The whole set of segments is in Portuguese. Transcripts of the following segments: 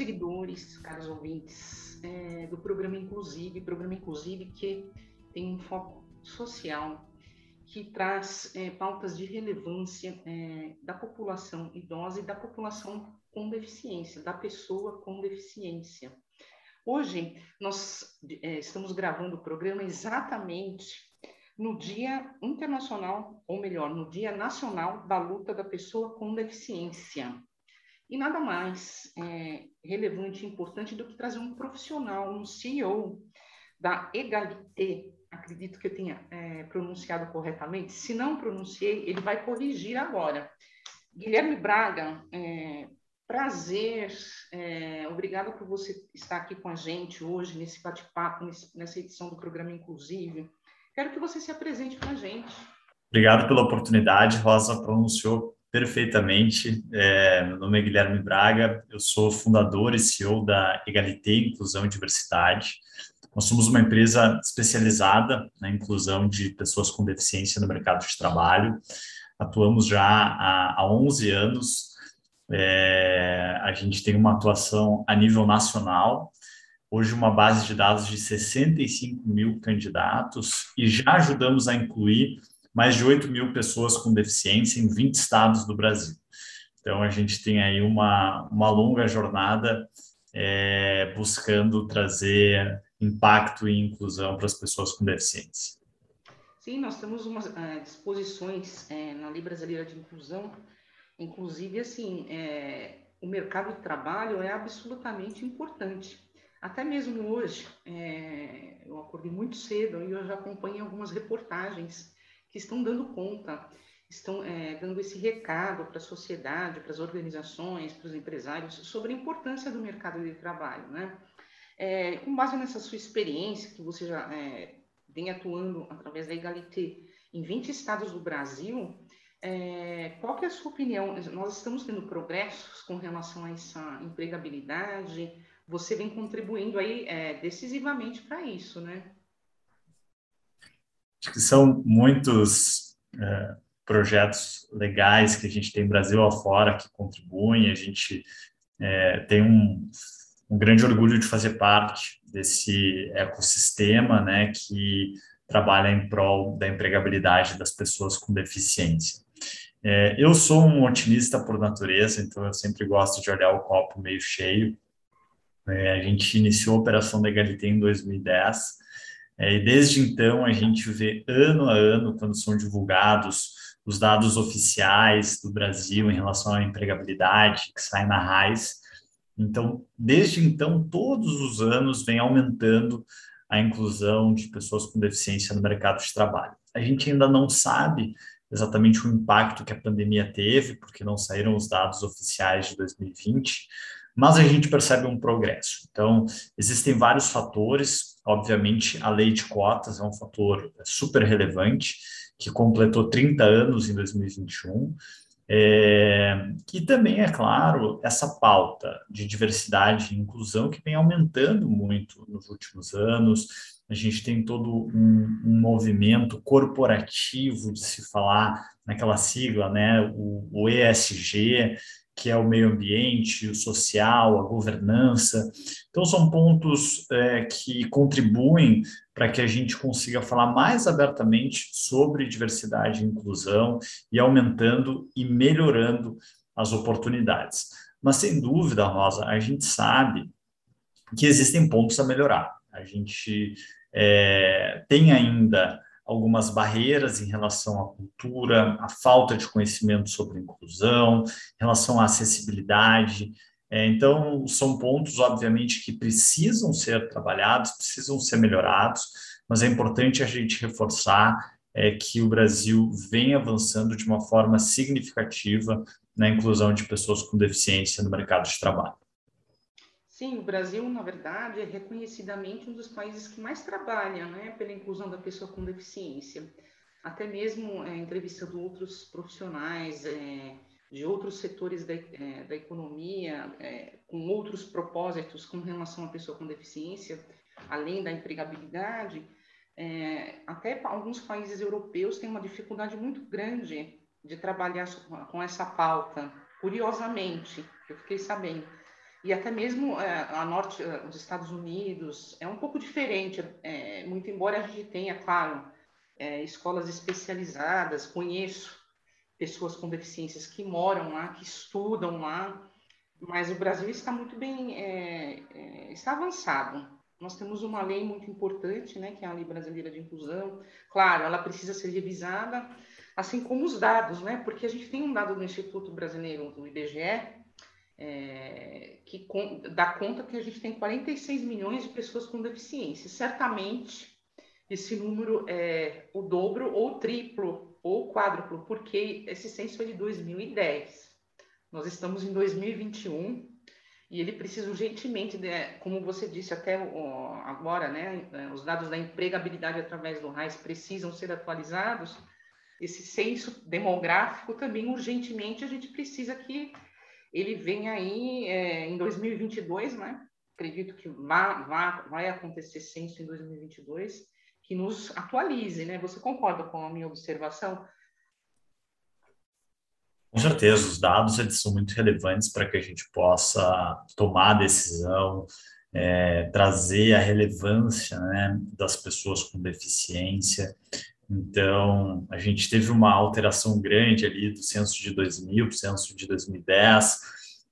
Seguidores, caros ouvintes é, do programa Inclusive, programa Inclusive que tem um foco social, que traz é, pautas de relevância é, da população idosa e da população com deficiência, da pessoa com deficiência. Hoje nós é, estamos gravando o programa exatamente no Dia Internacional, ou melhor, no Dia Nacional da Luta da Pessoa com Deficiência. E nada mais é, relevante e importante do que trazer um profissional, um CEO da Egalité, acredito que eu tenha é, pronunciado corretamente. Se não pronunciei, ele vai corrigir agora. Guilherme Braga, é, prazer, é, por você estar aqui com a gente hoje nesse bate-papo, nessa edição do programa Inclusive. Quero que você se apresente para a gente. Obrigado pela oportunidade, Rosa pronunciou perfeitamente. É, meu nome é Guilherme Braga, eu sou fundador e CEO da Egalité Inclusão e Diversidade. Nós somos uma empresa especializada na inclusão de pessoas com deficiência no mercado de trabalho. Atuamos já há, há 11 anos. É, a gente tem uma atuação a nível nacional, hoje uma base de dados de 65 mil candidatos e já ajudamos a incluir mais de 8 mil pessoas com deficiência em 20 estados do Brasil. Então, a gente tem aí uma, uma longa jornada é, buscando trazer impacto e inclusão para as pessoas com deficiência. Sim, nós temos umas uh, disposições é, na Lei Brasileira de Inclusão, inclusive, assim, é, o mercado de trabalho é absolutamente importante. Até mesmo hoje, eu acordei muito cedo e eu já acompanho algumas reportagens que estão dando conta, estão é, dando esse recado para a sociedade, para as organizações, para os empresários sobre a importância do mercado de trabalho, né? É, com base nessa sua experiência, que você já é, vem atuando através da Egalité em 20 estados do Brasil, é, qual que é a sua opinião? Nós estamos tendo progressos com relação a essa empregabilidade? Você vem contribuindo aí é, decisivamente para isso, né? Acho que são muitos é, projetos legais que a gente tem Brasil afora que contribuem. A gente é, tem um um grande orgulho de fazer parte desse ecossistema, né, que trabalha em prol da empregabilidade das pessoas com deficiência. É, eu sou um otimista por natureza, então eu sempre gosto de olhar o copo meio cheio. É, a gente iniciou a Operação Legalité em 2010, é, e desde então a gente vê ano a ano, quando são divulgados os dados oficiais do Brasil em relação à empregabilidade, que saem na RAIS, então, desde então, todos os anos vem aumentando a inclusão de pessoas com deficiência no mercado de trabalho. A gente ainda não sabe exatamente o impacto que a pandemia teve, porque não saíram os dados oficiais de 2020, mas a gente percebe um progresso. Então, existem vários fatores, obviamente, a lei de cotas é um fator super relevante, que completou 30 anos em 2021. É, e também, é claro, essa pauta de diversidade e inclusão que vem aumentando muito nos últimos anos. A gente tem todo um, um movimento corporativo de se falar naquela sigla, né, o, o ESG, que é o meio ambiente, o social, a governança. Então, são pontos é, que contribuem para que a gente consiga falar mais abertamente sobre diversidade e inclusão e aumentando e melhorando as oportunidades. Mas, sem dúvida, Rosa, a gente sabe que existem pontos a melhorar. A gente é, tem ainda algumas barreiras em relação à cultura, a falta de conhecimento sobre inclusão, em relação à acessibilidade. É, então, são pontos, obviamente, que precisam ser trabalhados, precisam ser melhorados, mas é importante a gente reforçar é, que o Brasil vem avançando de uma forma significativa na inclusão de pessoas com deficiência no mercado de trabalho. Sim, o Brasil, na verdade, é reconhecidamente um dos países que mais trabalha né, pela inclusão da pessoa com deficiência. Até mesmo é, entrevistando outros profissionais é, de outros setores da, é, da economia, com outros propósitos com relação à pessoa com deficiência, além da empregabilidade, até alguns países europeus têm uma dificuldade muito grande de trabalhar com essa pauta, curiosamente, eu fiquei sabendo e até mesmo é, a norte, é, os Estados Unidos, é um pouco diferente, é, muito embora a gente tenha, claro, é, escolas especializadas, conheço pessoas com deficiências que moram lá, que estudam lá, mas o Brasil está muito bem, é, é, está avançado. Nós temos uma lei muito importante, né, que é a Lei Brasileira de Inclusão. Claro, ela precisa ser revisada, assim como os dados, né, porque a gente tem um dado do Instituto Brasileiro, do IBGE, é, que dá conta que a gente tem 46 milhões de pessoas com deficiência. Certamente esse número é o dobro ou triplo ou quádruplo, porque esse censo é de 2010. Nós estamos em 2021 e ele precisa urgentemente, de, como você disse até agora, né, os dados da empregabilidade através do RAIS precisam ser atualizados. Esse censo demográfico também urgentemente a gente precisa que ele vem aí é, em 2022, né? Acredito que vá, vá, vai acontecer censo em 2022, que nos atualize, né? Você concorda com a minha observação? Com certeza, os dados eles são muito relevantes para que a gente possa tomar a decisão, é, trazer a relevância né, das pessoas com deficiência então, a gente teve uma alteração grande ali do censo de 2000 para o censo de 2010.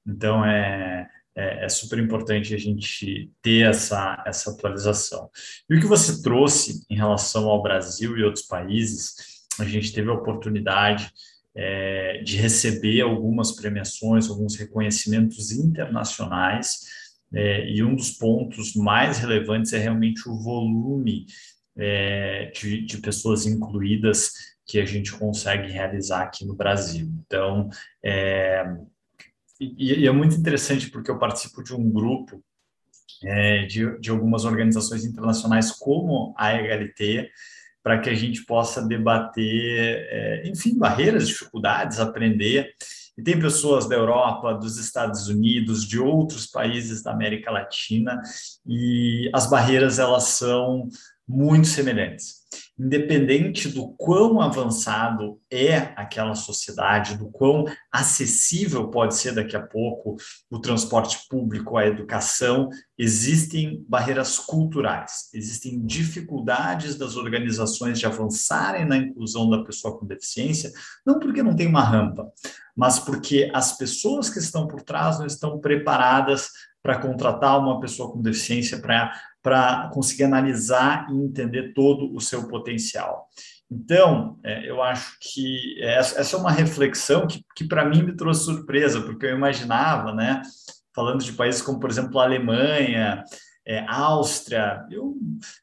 Então, é, é, é, super importante a gente ter essa, essa atualização. E o que você trouxe em relação ao Brasil e outros países, a gente teve a oportunidade é, de receber algumas premiações, alguns reconhecimentos internacionais, é, e um dos pontos mais relevantes é realmente o volume é, de, de pessoas incluídas que a gente consegue realizar aqui no Brasil. Então, é, e, e, é muito interessante porque eu participo de um grupo é, de, de algumas organizações internacionais como a EGLT, para que a gente possa debater, é, enfim, barreiras, dificuldades, aprender. E tem pessoas da Europa, dos Estados Unidos, de outros países da América Latina, e as barreiras elas são muito semelhantes. Independente do quão avançado é aquela sociedade, do quão acessível pode ser daqui a pouco o transporte público, a educação, existem barreiras culturais, existem dificuldades das organizações de avançarem na inclusão da pessoa com deficiência, não porque não tem uma rampa, mas porque as pessoas que estão por trás não estão preparadas para contratar uma pessoa com deficiência para conseguir analisar e entender todo o seu potencial. Então, é, eu acho que essa é uma reflexão que, que para mim me trouxe surpresa, porque eu imaginava, né, falando de países como, por exemplo, a Alemanha, é, Áustria, eu,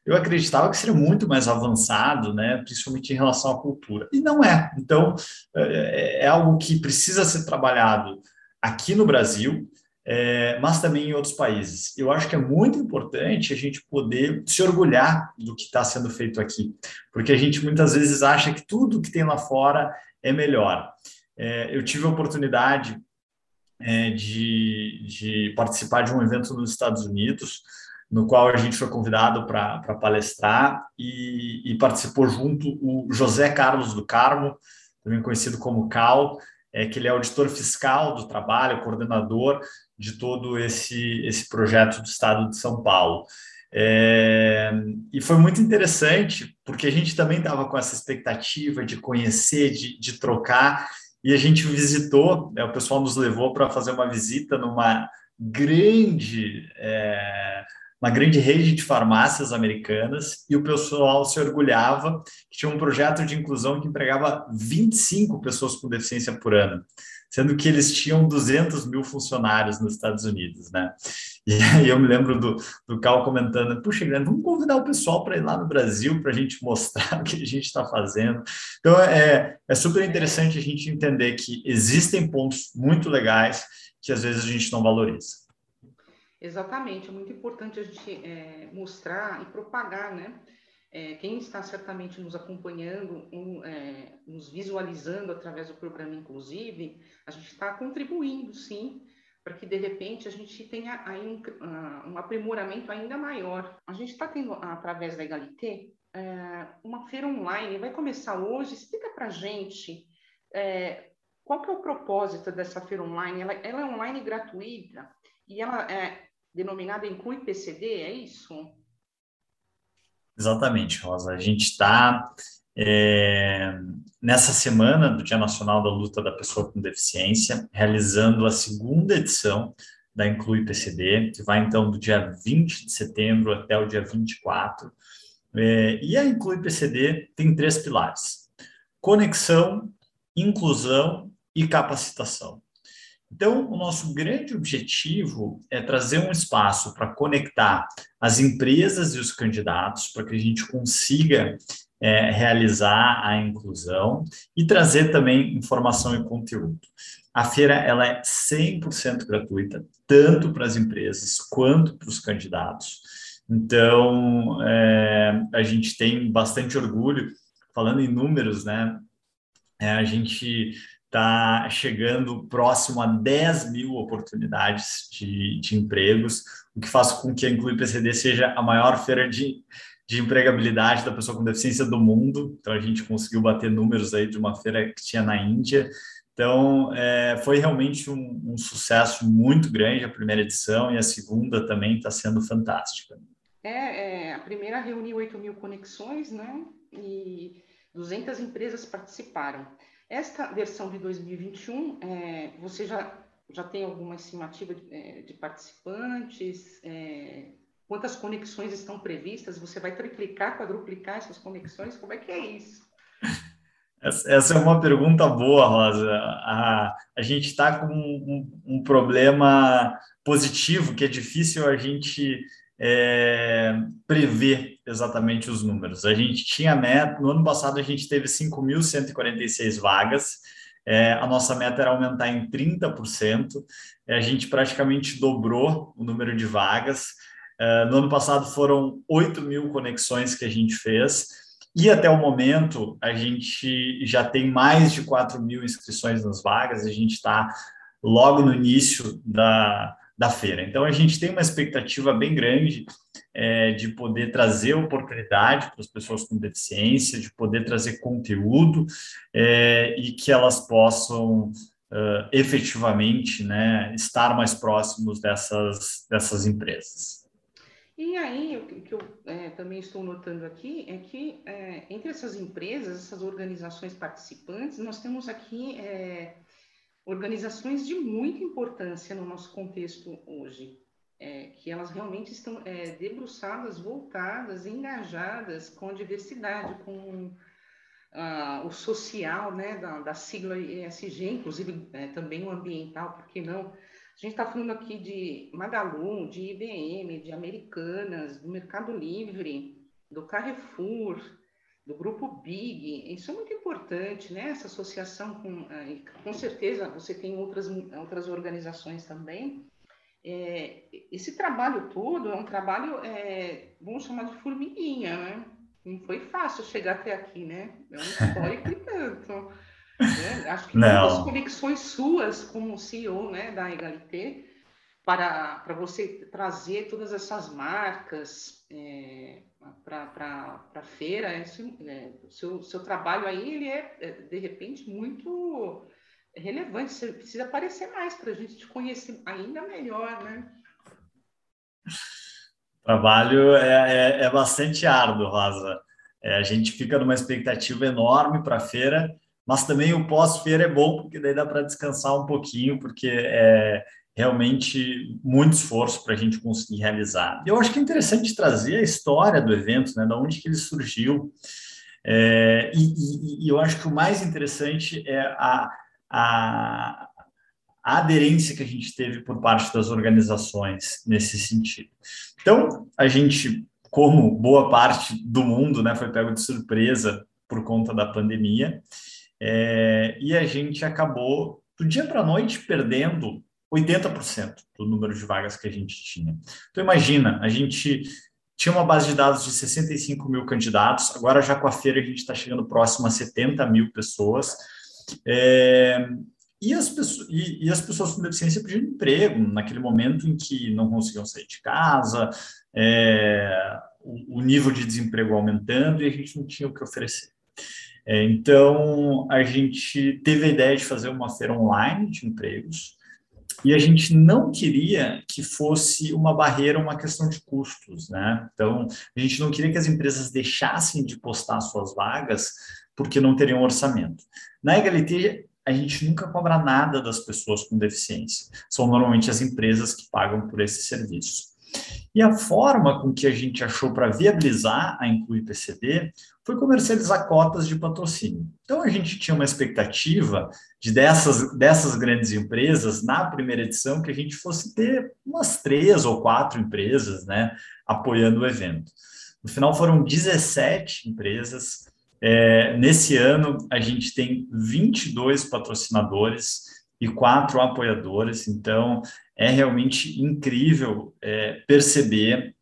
eu acreditava que seria muito mais avançado, né, principalmente em relação à cultura. E não é. Então, é, é algo que precisa ser trabalhado aqui no Brasil, é, mas também em outros países. Eu acho que é muito importante a gente poder se orgulhar do que está sendo feito aqui, porque a gente muitas vezes acha que tudo que tem lá fora é melhor. É, eu tive a oportunidade é, de, de, participar de um evento nos Estados Unidos, no qual a gente foi convidado para palestrar e, e, participou junto o José Carlos do Carmo, também conhecido como Cal, é, que ele é auditor fiscal do trabalho, coordenador de todo esse, esse projeto do Estado de São Paulo. É, e foi muito interessante, porque a gente também estava com essa expectativa de conhecer, de, de trocar, e a gente visitou, né, o pessoal nos levou para fazer uma visita numa grande, é, uma grande rede de farmácias americanas, e o pessoal se orgulhava que tinha um projeto de inclusão que empregava 25 pessoas com deficiência por ano sendo que eles tinham 200 mil funcionários nos Estados Unidos, né? E aí eu me lembro do, do Cal comentando, puxa, Guilherme, vamos convidar o pessoal para ir lá no Brasil para a gente mostrar o que a gente está fazendo. Então, é, é super interessante a gente entender que existem pontos muito legais que às vezes a gente não valoriza. Exatamente, é muito importante a gente é, mostrar e propagar, né? É, quem está certamente nos acompanhando, um, é, nos visualizando através do programa Inclusive, a gente está contribuindo, sim, para que de repente a gente tenha aí um, um aprimoramento ainda maior. A gente está tendo, através da Egalité, é, uma feira online, vai começar hoje. Explica para a gente é, qual que é o propósito dessa feira online. Ela, ela é online gratuita e ela é denominada Inclui PCD, é isso? Exatamente, Rosa. A gente está é, nessa semana do Dia Nacional da Luta da Pessoa com Deficiência, realizando a segunda edição da Inclui PCD, que vai então do dia 20 de setembro até o dia 24. É, e a Inclui PCD tem três pilares: conexão, inclusão e capacitação. Então, o nosso grande objetivo é trazer um espaço para conectar as empresas e os candidatos, para que a gente consiga é, realizar a inclusão e trazer também informação e conteúdo. A feira ela é 100% gratuita, tanto para as empresas quanto para os candidatos. Então, é, a gente tem bastante orgulho, falando em números, né? É, a gente está chegando próximo a 10 mil oportunidades de, de empregos, o que faz com que a Inclui PCD seja a maior feira de, de empregabilidade da pessoa com deficiência do mundo. Então, a gente conseguiu bater números aí de uma feira que tinha na Índia. Então, é, foi realmente um, um, sucesso muito grande a primeira edição e a segunda também está sendo fantástica. É, é, a primeira reuniu 8 mil conexões, né? E 200 empresas participaram. Esta versão de 2021, é, você já, já tem alguma estimativa de, é, de participantes? É, quantas conexões estão previstas? Você vai triplicar, quadruplicar essas conexões? Como é que é isso? Essa é uma pergunta boa, Rosa. A, a gente está com um, um, problema positivo, que é difícil a gente é, prever exatamente os números. A gente tinha meta, no ano passado a gente teve 5.146 vagas, é, a nossa meta era aumentar em 30%, a gente praticamente dobrou o número de vagas. É, no ano passado foram 8 mil conexões que a gente fez, e até o momento a gente já tem mais de 4 mil inscrições nas vagas, a gente está logo no início da, da feira. Então, a gente tem uma expectativa bem grande é, de poder trazer oportunidade para as pessoas com deficiência, de poder trazer conteúdo é, e que elas possam uh, efetivamente né, estar mais próximos dessas, dessas empresas. E aí, o que eu é, também estou notando aqui é que entre essas empresas, essas organizações participantes, nós temos aqui organizações de muita importância no nosso contexto hoje, é, que elas realmente estão é, debruçadas, voltadas, engajadas com a diversidade, com ah, o social, né, da, da, sigla ESG, inclusive é, também o ambiental, por que não? A gente está falando aqui de Magalu, de IBM, de Americanas, do Mercado Livre, do Carrefour, do grupo Big, isso é muito importante, né? Essa associação com, eh, com certeza você tem outras outras organizações também. É, esse trabalho todo é um trabalho, é, vamos chamar de formiguinha, né? Não foi fácil chegar até aqui, né? É um histórico e tanto. Né? Acho que Não. muitas conexões suas como CEO né, da Egalité para, para você trazer todas essas marcas, é, para a feira, é, é, seu, seu trabalho aí ele é, é, de repente, muito relevante. Você precisa aparecer mais para a gente te conhecer ainda melhor, né? O trabalho é, é, é bastante árduo, Rosa. É, a gente fica numa expectativa enorme para a feira, mas também o pós-feira é bom, porque daí dá para descansar um pouquinho, porque é, realmente muito esforço para a gente conseguir realizar. Eu acho que é interessante trazer a história do evento, né, da onde que ele surgiu. É, e, e, e, eu acho que o mais interessante é a, a, a aderência que a gente teve por parte das organizações nesse sentido. Então, a gente, como boa parte do mundo, né, foi pego de surpresa por conta da pandemia, é, e a gente acabou do dia para a noite perdendo 80% do número de vagas que a gente tinha. Então, imagina, a gente tinha uma base de dados de 65 mil candidatos, agora já com a feira a gente está chegando próximo a 70 mil pessoas. É, e, as pessoas, e, e, as pessoas com deficiência pedindo emprego, naquele momento em que não conseguiam sair de casa, é, o, o, nível de desemprego aumentando e a gente não tinha o que oferecer. É, então, a gente teve a ideia de fazer uma feira online de empregos, e a gente não queria que fosse uma barreira, uma questão de custos, né? Então, a gente não queria que as empresas deixassem de postar suas vagas porque não teriam orçamento. Na Egalité, a gente nunca cobra nada das pessoas com deficiência. São normalmente as empresas que pagam por esse serviço. E a forma com que a gente achou para viabilizar a Inclui PCD foi comercializar cotas de patrocínio. Então, a gente tinha uma expectativa de dessas, dessas grandes empresas, na primeira edição, que a gente fosse ter umas três ou quatro empresas né, apoiando o evento. No final, foram 17 empresas. É, nesse ano, a gente tem 22 patrocinadores e quatro apoiadores. Então, é realmente incrível é, perceber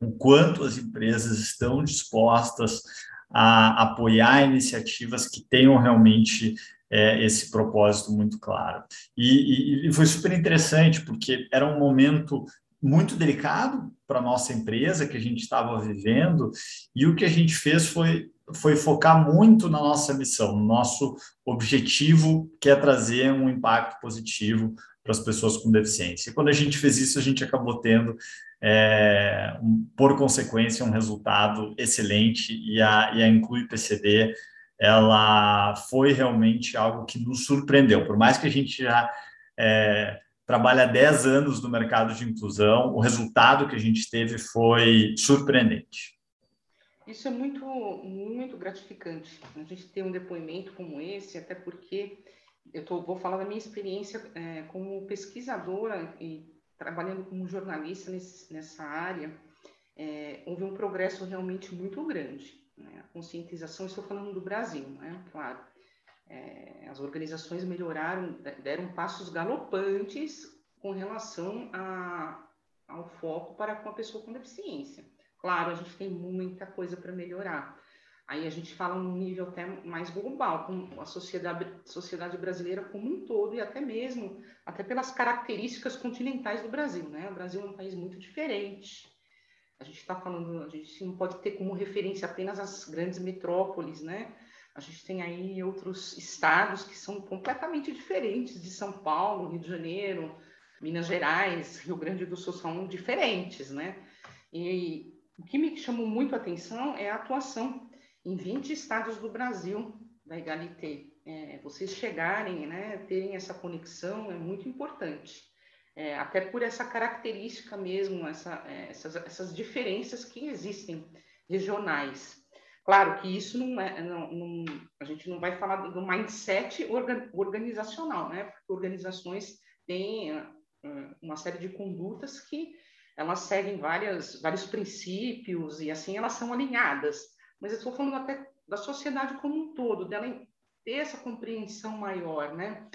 o quanto as empresas estão dispostas a apoiar iniciativas que tenham realmente é, esse propósito muito claro. E, e, e foi super interessante, porque era um momento muito delicado para a nossa empresa que a gente estava vivendo, e o que a gente fez foi foi focar muito na nossa missão, no nosso objetivo, que é trazer um impacto positivo para as pessoas com deficiência. E quando a gente fez isso, a gente acabou tendo, é, um, por consequência, um resultado excelente e a, e a Inclui PCD ela foi realmente algo que nos surpreendeu. Por mais que a gente já é, trabalha 10 anos no mercado de inclusão, o resultado que a gente teve foi surpreendente. Isso é muito, muito gratificante. A gente ter um depoimento como esse, até porque eu tô, vou falar da minha experiência é, como pesquisadora e trabalhando como jornalista nesse, nessa área. É, houve um progresso realmente muito grande. Né? A conscientização, estou falando do Brasil, né? claro. É, as organizações melhoraram, deram passos galopantes com relação a, ao foco para com a pessoa com deficiência. Claro, a gente tem muita coisa para melhorar. Aí a gente fala num nível até mais global, com a sociedade, sociedade brasileira como um todo e até mesmo, até pelas características continentais do Brasil, né? O Brasil é um país muito diferente. A gente está falando, a gente não pode ter como referência apenas as grandes metrópoles, né? A gente tem aí outros estados que são completamente diferentes de São Paulo, Rio de Janeiro, Minas Gerais, Rio Grande do Sul são diferentes, né? E o que me chamou muito a atenção é a atuação em 20 estados do Brasil da Egalité. É, vocês chegarem, né, terem essa conexão é muito importante. É, até por essa característica mesmo, essa, é, essas, essas diferenças que existem regionais. Claro que isso não é, não, não, a gente não vai falar do mindset organizacional, né? Porque organizações têm uh, uma série de condutas que elas seguem várias, vários princípios e assim elas são alinhadas. Mas eu estou falando até da sociedade como um todo, dela ter essa compreensão maior, né?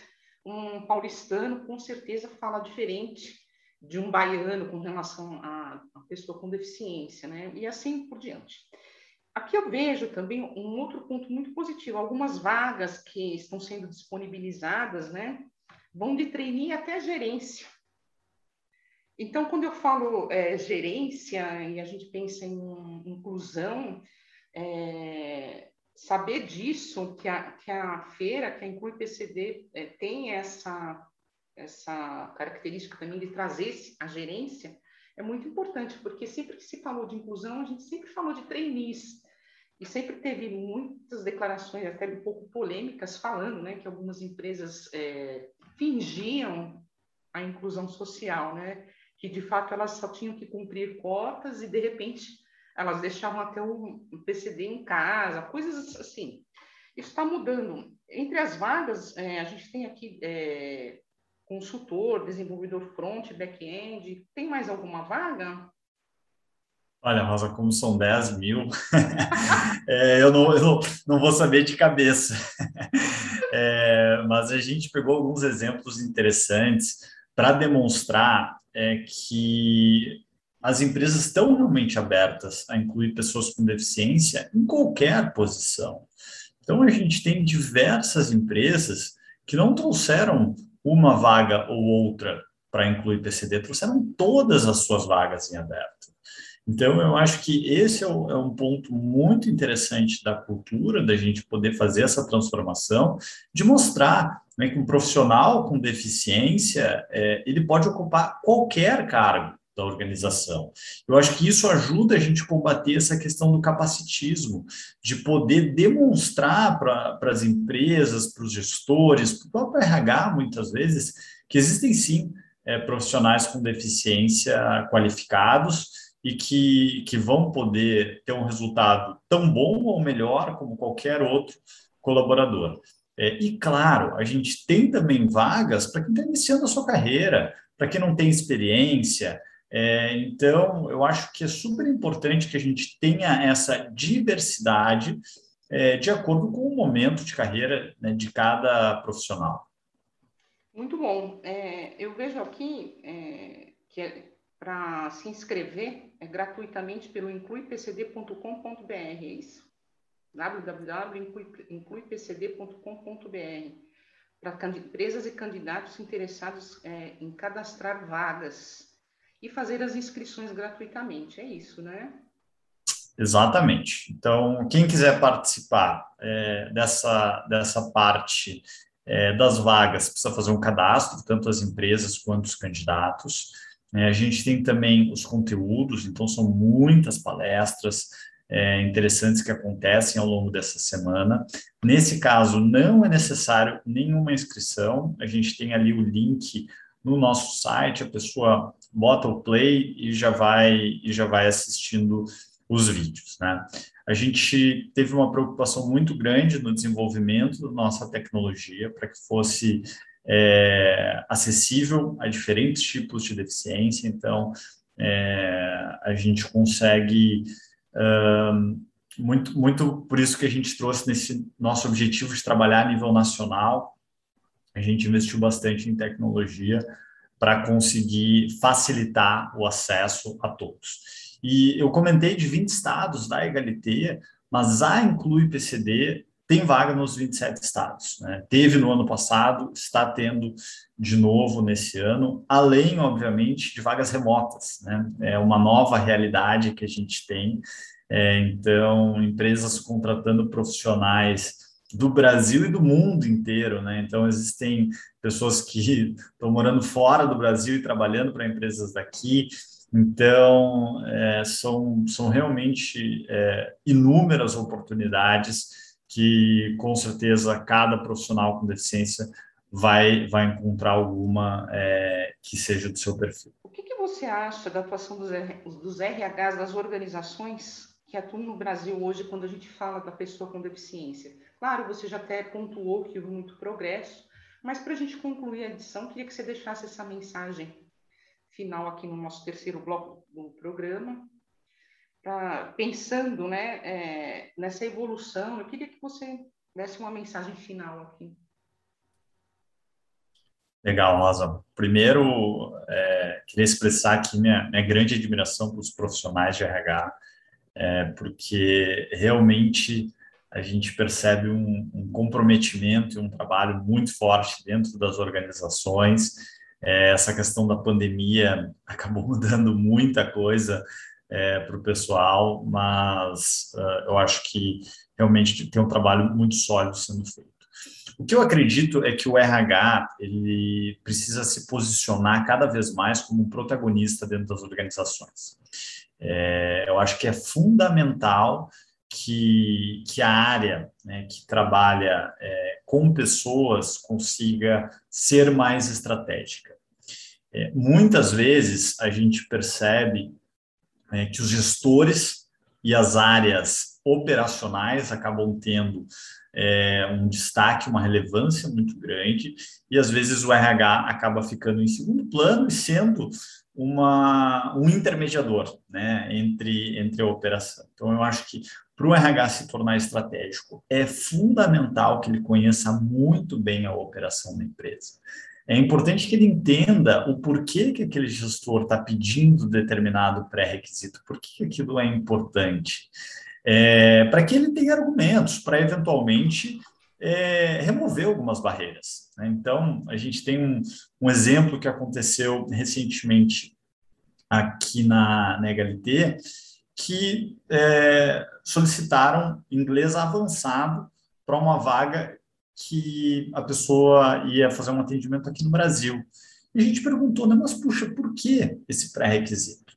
Um paulistano com certeza fala diferente de um baiano com relação a, a pessoa com deficiência, né? E assim por diante. Aqui eu vejo também um outro ponto muito positivo. Algumas vagas que estão sendo disponibilizadas, né? Vão de trainee até gerência. Então, quando eu falo é, gerência e a gente pensa em inclusão, é, saber disso, que a, que a feira, que a Inclui PCD é, tem essa, essa característica também de trazer a gerência, é muito importante, porque sempre que se falou de inclusão, a gente sempre falou de trainees, e sempre teve muitas declarações, até um pouco polêmicas, falando né, que algumas empresas é, fingiam a inclusão social, né? que de fato elas só tinham que cumprir cotas e de repente elas deixavam até o PCD em casa, coisas assim. Isso está mudando. Entre as vagas, é, a gente tem aqui é, consultor, desenvolvedor front, back-end. Tem mais alguma vaga? Olha, Rosa, como são 10 mil, é, eu, não, eu não, não, vou saber de cabeça. É, mas a gente pegou alguns exemplos interessantes para demonstrar é, que as empresas estão realmente abertas a incluir pessoas com deficiência em qualquer posição. Então, a gente tem diversas empresas que não trouxeram uma vaga ou outra para incluir PCD, trouxeram todas as suas vagas em aberto. Então, eu acho que esse é, é, um ponto muito interessante da cultura, da gente poder fazer essa transformação, de mostrar né, que um profissional com deficiência, é, ele pode ocupar qualquer cargo da organização. Eu acho que isso ajuda a gente a combater essa questão do capacitismo, de poder demonstrar para as empresas, para os gestores, para o próprio RH, muitas vezes, que existem sim é, profissionais com deficiência qualificados e que, que vão poder ter um resultado tão bom ou melhor como qualquer outro colaborador. É, e, claro, a gente tem também vagas para quem está iniciando a sua carreira, para quem não tem experiência. É, então, eu acho que é super importante que a gente tenha essa diversidade é, de acordo com o momento de carreira né, de cada profissional. Muito bom. É, eu vejo aqui é, que é para se inscrever é gratuitamente pelo incluipcd.com.br, é isso? www.incluipcd.com.br para empresas e candidatos interessados é, em cadastrar vagas e fazer as inscrições gratuitamente, é isso, né? Exatamente. Então, quem quiser participar é, dessa, dessa parte é, das vagas, precisa fazer um cadastro, tanto as empresas quanto os candidatos. É, a gente tem também os conteúdos, então são muitas palestras é, interessantes que acontecem ao longo dessa semana. Nesse caso, não é necessário nenhuma inscrição, a gente tem ali o link no nosso site, a pessoa bota o play e já vai e já vai assistindo os vídeos, né? A gente teve uma preocupação muito grande no desenvolvimento da nossa tecnologia para que fosse é, acessível a diferentes tipos de deficiência, então é, a gente consegue muito, muito por isso que a gente trouxe nesse nosso objetivo de trabalhar a nível nacional, a gente investiu bastante em tecnologia para conseguir facilitar o acesso a todos. E eu comentei de 20 estados da Egalité, mas a Inclui PCD tem vaga nos 27 estados. Né? Teve no ano passado, está tendo de novo nesse ano, além, obviamente, de vagas remotas. Né? É uma nova realidade que a gente tem. É, então, empresas contratando profissionais do Brasil e do mundo inteiro, né? Então existem pessoas que estão morando fora do Brasil e trabalhando para empresas daqui. Então é, são, são realmente é, inúmeras oportunidades que com certeza cada profissional com deficiência vai, vai encontrar alguma é, que seja do seu perfil. O que, que você acha da atuação dos, dos RHs, das organizações que atuam no Brasil hoje quando a gente fala da pessoa com deficiência? Claro, você já até pontuou que houve muito progresso, mas para a gente concluir a edição, queria que você deixasse essa mensagem final aqui no nosso terceiro bloco do programa, pra, pensando né, é, nessa evolução. Eu queria que você desse uma mensagem final aqui. Legal, Rosa. Primeiro, é, queria expressar aqui minha, minha grande admiração para os profissionais de RH, é, porque realmente a gente percebe um, um, comprometimento e um trabalho muito forte dentro das organizações. É, essa questão da pandemia acabou mudando muita coisa é, para o pessoal, mas uh, eu acho que realmente tem um trabalho muito sólido sendo feito. O que eu acredito é que o RH ele precisa se posicionar cada vez mais como um protagonista dentro das organizações. É, eu acho que é fundamental que, que a área né, que trabalha é, com pessoas consiga ser mais estratégica. É, muitas vezes a gente percebe né, que os gestores e as áreas operacionais acabam tendo é, um destaque, uma relevância muito grande, e às vezes o RH acaba ficando em segundo plano e sendo uma, um intermediador né, entre, entre a operação. Então, eu acho que para o RH se tornar estratégico, é fundamental que ele conheça muito bem a operação da empresa. É importante que ele entenda o porquê que aquele gestor está pedindo determinado pré-requisito, por que aquilo é importante, é, para que ele tenha argumentos para eventualmente é, remover algumas barreiras. Né? Então, a gente tem um, um, exemplo que aconteceu recentemente aqui na, na HLT, que é, solicitaram inglês avançado para uma vaga que a pessoa ia fazer um atendimento aqui no Brasil. E a gente perguntou, né, mas puxa, por que esse pré-requisito?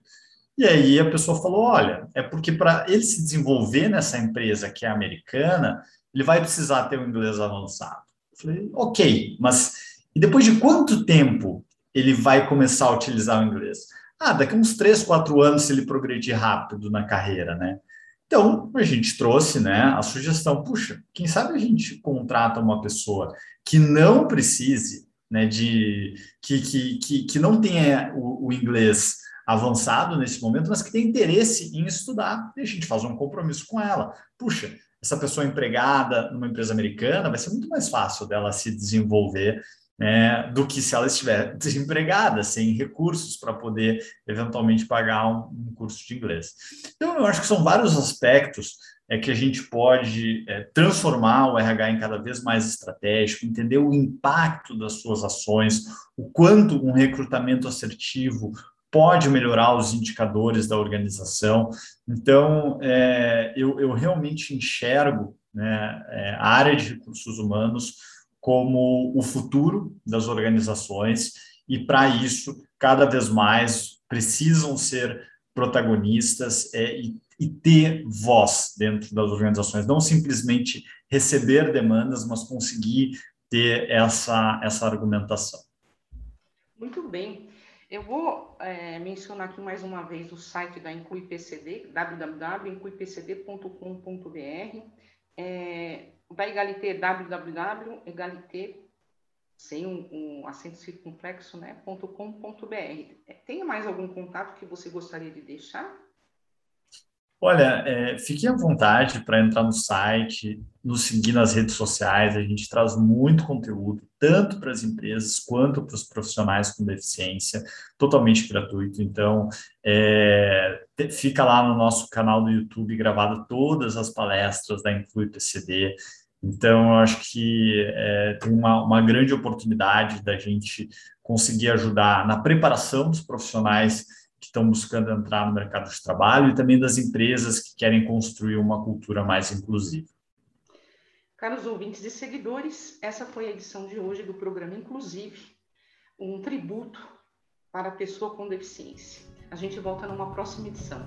E aí a pessoa falou, olha, é porque para ele se desenvolver nessa empresa que é americana, ele vai precisar ter um inglês avançado. Eu falei, ok, mas e depois de quanto tempo ele vai começar a utilizar o inglês? Ah, daqui a uns três, quatro anos, se ele progredir rápido na carreira, né? Então, a gente trouxe né, a sugestão, puxa, quem sabe a gente contrata uma pessoa que não precise, né, de que, que, que, que não tenha o, o inglês avançado nesse momento, mas que tem interesse em estudar, e a gente faz um compromisso com ela. Puxa, essa pessoa empregada numa empresa americana, vai ser muito mais fácil dela se desenvolver né, do que se ela estiver desempregada, sem recursos para poder eventualmente pagar um, um, curso de inglês. Então, eu acho que são vários aspectos é, que a gente pode é, transformar o RH em cada vez mais estratégico, entender o impacto das suas ações, o quanto um recrutamento assertivo pode melhorar os indicadores da organização. Então, é, eu, eu, realmente enxergo né, é, a área de recursos humanos como o futuro das organizações e, para isso, cada vez mais precisam ser protagonistas é, e, e ter voz dentro das organizações, não simplesmente receber demandas, mas conseguir ter essa, essa argumentação. Muito bem. Eu vou é, mencionar aqui mais uma vez o site da Inclui PCD, www.incluipcd.com.br, é, da Egalité, www.egalité, sem um, um acento circunflexo, né, .com.br. É, tem mais algum contato que você gostaria de deixar? Olha, é, fique à vontade para entrar no site, nos seguir nas redes sociais. A gente traz muito conteúdo, tanto para as empresas quanto para os profissionais com deficiência, totalmente gratuito. Então, é, fica lá no nosso canal do YouTube gravado todas as palestras da Inclui PCD. Então, eu acho que é, tem uma, uma grande oportunidade da gente conseguir ajudar na preparação dos profissionais que estão buscando entrar no mercado de trabalho e também das empresas que querem construir uma cultura mais inclusiva. Caros ouvintes e seguidores, essa foi a edição de hoje do programa Inclusive, um tributo para a pessoa com deficiência. A gente volta numa próxima edição.